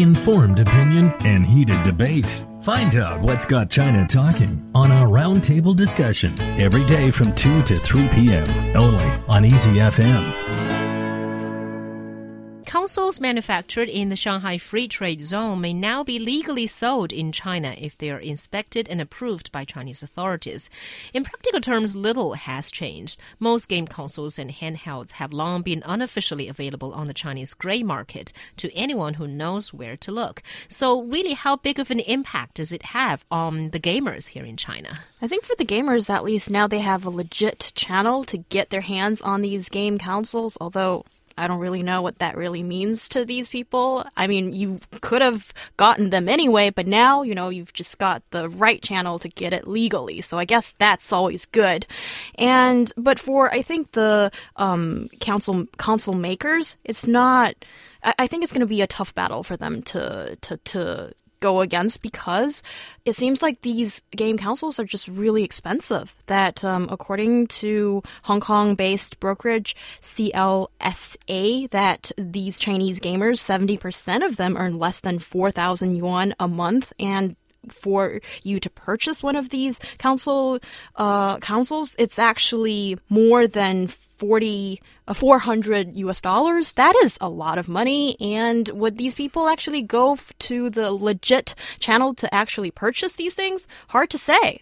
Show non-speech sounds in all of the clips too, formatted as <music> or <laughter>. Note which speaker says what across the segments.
Speaker 1: informed opinion, and heated debate. Find out what's got China talking on our roundtable discussion every day from 2 to 3 p.m. only on Easy FM.
Speaker 2: Consoles manufactured in the Shanghai Free Trade Zone may now be legally sold in China if they are inspected and approved by Chinese authorities. In practical terms, little has changed. Most game consoles and handhelds have long been unofficially available on the Chinese gray market to anyone who knows where to look. So, really, how big of an impact does it have on the gamers here in China?
Speaker 3: I think for the gamers, at least now they have a legit channel to get their hands on these game consoles, although I don't really know what that really means to these people. I mean, you could have gotten them anyway, but now, you know, you've just got the right channel to get it legally. So I guess that's always good. And, but for, I think the, um, council, console makers, it's not, I think it's going to be a tough battle for them to, to, to go against because it seems like these game consoles are just really expensive. That, um, according to Hong Kong based brokerage CLSA, that these Chinese gamers, 70% of them earn less than 4,000 yuan a month. And for you to purchase one of these console uh, consoles, it's actually more than 40 uh, 400 US dollars that is a lot of money. And would these people actually go to the legit channel to actually purchase these things? Hard to say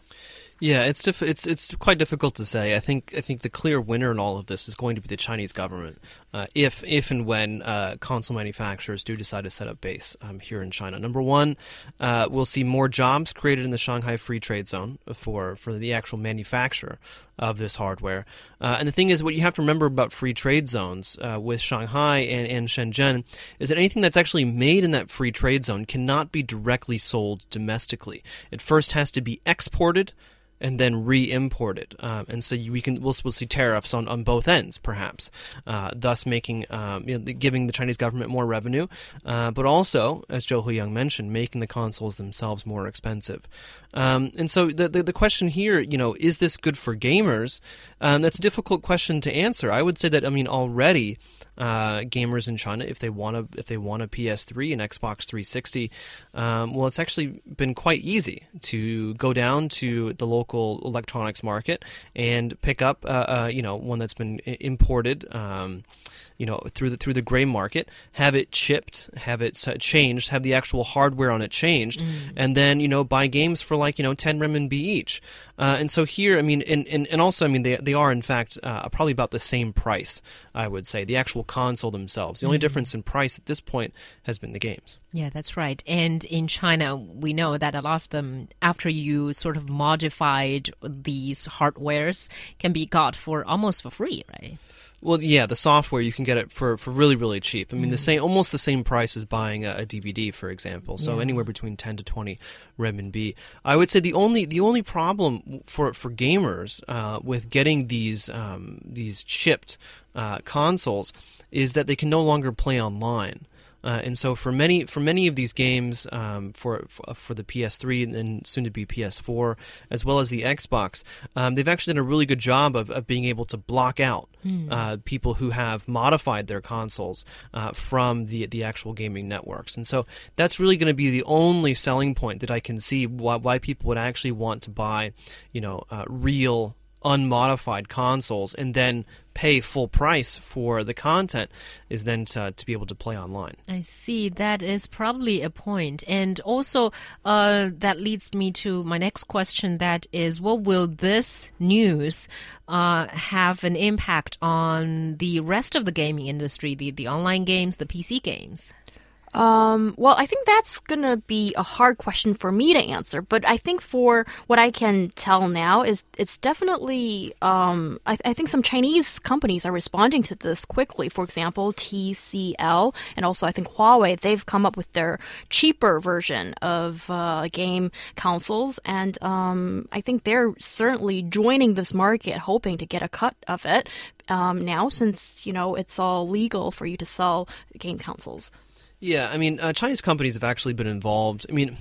Speaker 4: yeah, it's diff- it's it's quite difficult to say. I think I think the clear winner in all of this is going to be the Chinese government, uh, if if and when uh, console manufacturers do decide to set up base um, here in China. Number one, uh, we'll see more jobs created in the Shanghai Free Trade Zone for for the actual manufacture of this hardware. Uh, and the thing is, what you have to remember about free trade zones uh, with Shanghai and, and Shenzhen is that anything that's actually made in that free trade zone cannot be directly sold domestically. It first has to be exported and then re-imported. Um, and so you, we can we'll, we'll see tariffs on, on both ends, perhaps, uh, thus making um, you know, giving the Chinese government more revenue, uh, but also, as Zhou Huiyang mentioned, making the consoles themselves more expensive. Um, and so the, the, the question here, you know, is this good for gamers? Um, that's a difficult question to answer. I would say that I mean already uh, gamers in China, if they want to if they want a PS3 and Xbox 360, um, well, it's actually been quite easy to go down to the local electronics market and pick up, uh, uh, you know, one that's been imported. Um, you know through the through the gray market, have it chipped, have it changed, have the actual hardware on it changed, mm. and then you know buy games for like you know ten renminbi each. Uh, and so here, I mean, and, and, and also, I mean, they they are in fact uh, probably about the same price. I would say the actual console themselves. The only mm. difference in price at this point has been the games.
Speaker 2: Yeah, that's right. And in China, we know that a lot of them, after you sort of modified these hardwares, can be got for almost for free, right?
Speaker 4: Well, yeah, the software you can get it for, for really really cheap. I mean, mm. the same almost the same price as buying a, a DVD, for example. So yeah. anywhere between ten to twenty renminbi. I would say the only the only problem for for gamers uh, with getting these um, these chipped uh, consoles is that they can no longer play online. Uh, and so for many for many of these games, um, for, for, for the PS3 and then soon to be PS4, as well as the Xbox, um, they've actually done a really good job of, of being able to block out mm. uh, people who have modified their consoles uh, from the the actual gaming networks. And so that's really going to be the only selling point that I can see why, why people would actually want to buy, you know, uh, real unmodified consoles and then pay full price for the content is then to, to be able to play online.
Speaker 2: I see. That is probably a point. And also, uh, that leads me to my next question that is, what will this news uh, have an impact on the rest of the gaming industry, the, the online games, the PC games?
Speaker 3: Um, well, I think that's going to be a hard question for me to answer. But I think for what I can tell now is it's definitely, um, I, I, think some Chinese companies are responding to this quickly. For example, TCL and also I think Huawei, they've come up with their cheaper version of uh, game consoles. And um, I think they're certainly joining this market, hoping to get a cut of it um, now since, you know, it's all legal for you to sell game consoles.
Speaker 4: Yeah, I mean, uh, Chinese companies have actually been involved. I mean,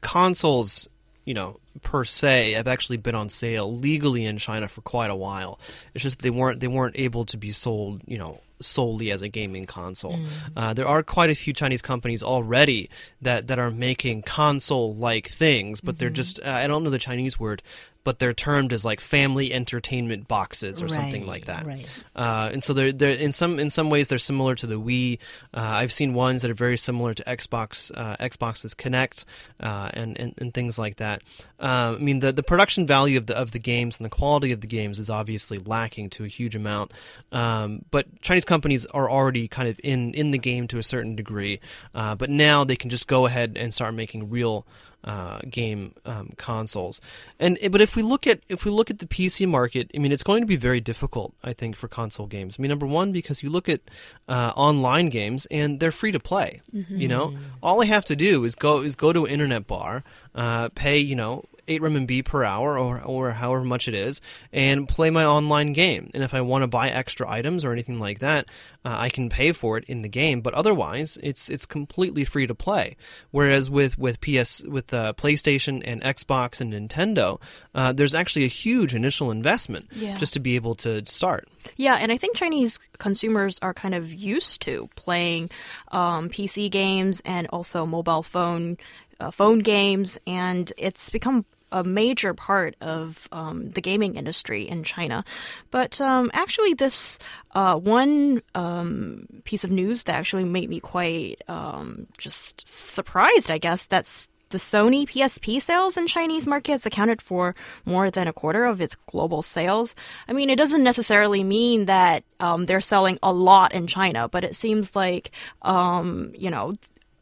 Speaker 4: consoles you know, per se, have actually been on sale legally in China for quite a while. It's just they weren't they weren't able to be sold, you know, solely as a gaming console.
Speaker 2: Mm.
Speaker 4: Uh, there are quite a few Chinese companies already that, that are making console like things, but
Speaker 2: Mm-hmm.
Speaker 4: they're just, uh, I don't know the Chinese word, but they're termed as like family entertainment boxes or something like that.
Speaker 2: right.
Speaker 4: Uh, and so they're, they're in some in some ways they're similar to the Wii. Uh, I've seen ones that are very similar to Xbox uh, Xbox's Kinect uh, and, and and things like that. Uh, I mean the the production value of the of the games and the quality of the games is obviously lacking to a huge amount. Um, but Chinese companies are already kind of in in the game to a certain degree. Uh, but now they can just go ahead and start making real uh, game um, consoles. And but if we look at if we look at the PC market, I mean, it's going to be very difficult, I think, for console games. I mean, number one, because you look at uh, online games and they're free to play. You know, all I have to do is go is go to an internet bar, uh, pay you know eight renminbi per hour or or however much it is, and play my online game. And if I want to buy extra items or anything like that, uh, I can pay for it in the game. But otherwise, it's it's completely free to play. Whereas with with PS with uh, PlayStation and Xbox and Nintendo, uh, there's actually a huge initial investment
Speaker 3: Yeah.
Speaker 4: just to be able to start.
Speaker 3: Yeah, and I think Chinese consumers are kind of used to playing um, PC games and also mobile phone uh, phone games, and it's become a major part of um, the gaming industry in China. But um, actually, this uh, one um, piece of news that actually made me quite um, just surprised, I guess, that's the Sony PSP sales in Chinese markets accounted for more than a quarter of its global sales. I mean, it doesn't necessarily mean that um, they're selling a lot in China, but it seems like, um, you know,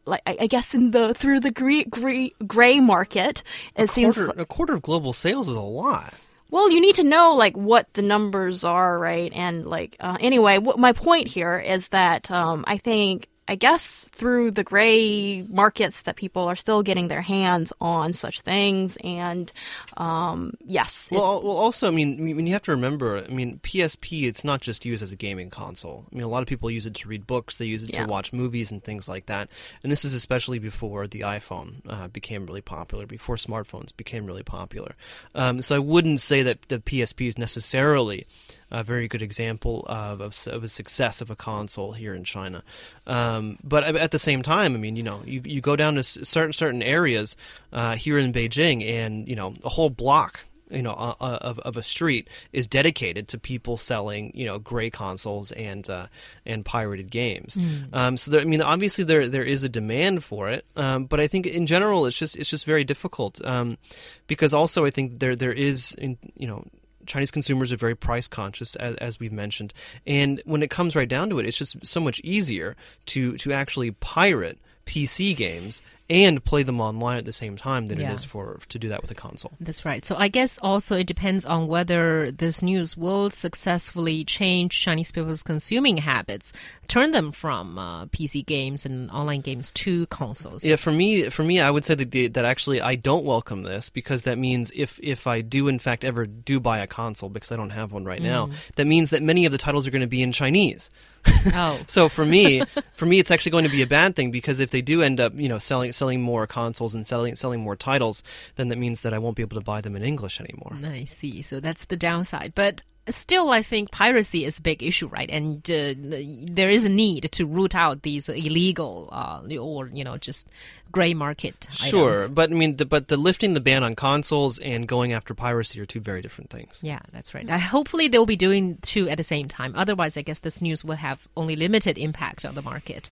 Speaker 3: like I I guess in the through the gray, gray, gray market, it seems.
Speaker 4: Quarter,
Speaker 3: like-
Speaker 4: a quarter of global sales is a lot.
Speaker 3: well, you need to know like what the numbers are, right? And like uh, anyway, what my point here is that um, I think I guess through the gray markets that people are still getting their hands on such things, and um, yes,
Speaker 4: Well, well, also, I mean, I mean, you have to remember. I mean, PSP. It's not just used as a gaming console. I mean, a lot of people use it to read books. They use it
Speaker 3: Yeah.
Speaker 4: to watch movies and things like that. And this is especially before the iPhone uh, became really popular, before smartphones became really popular. Um, so I wouldn't say that the PSP is necessarily a very good example of, of, of a success of a console here in China. Um, but at the same time, I mean, you know, you, you go down to certain certain areas uh, here in Beijing, and you know, a whole block you know uh, uh, of of a street is dedicated to people selling you know gray consoles and uh, and pirated games. Um, so there, I mean, obviously there there is a demand for it, um, but I think in general it's just it's just very difficult um, because also I think there there is in, you know. Chinese consumers are very price conscious, as, as we've mentioned, and when it comes right down to it, it's just so much easier to to actually pirate PC games and play them online at the same time than
Speaker 2: Yeah.
Speaker 4: it is for to do that with a console.
Speaker 2: That's right. So I guess also it depends on whether this news will successfully change Chinese people's consuming habits, turn them from uh, PC games and online games to consoles.
Speaker 4: Yeah, for me, for me, I would say that the, that actually I don't welcome this because that means if if I do in fact ever do buy a console because I don't have one right now, that means that many of the titles are going to be in Chinese. <laughs>
Speaker 2: oh,
Speaker 4: So for me, for me, it's actually going to be a bad thing because if they do end up, you know, selling selling more consoles and selling selling more titles, then that means that I won't be able to buy them in English anymore.
Speaker 2: I see. So that's the downside. But still, I think piracy is a big issue, right? And uh, there is a need to root out these illegal uh, or, you know, just gray market
Speaker 4: Sure,
Speaker 2: items.
Speaker 4: but I mean, the, but the lifting the ban on consoles and going after piracy are two very different things.
Speaker 2: Yeah, that's right. Uh, hopefully, they'll be doing two at the same time. Otherwise, I guess this news will have only limited impact on the market.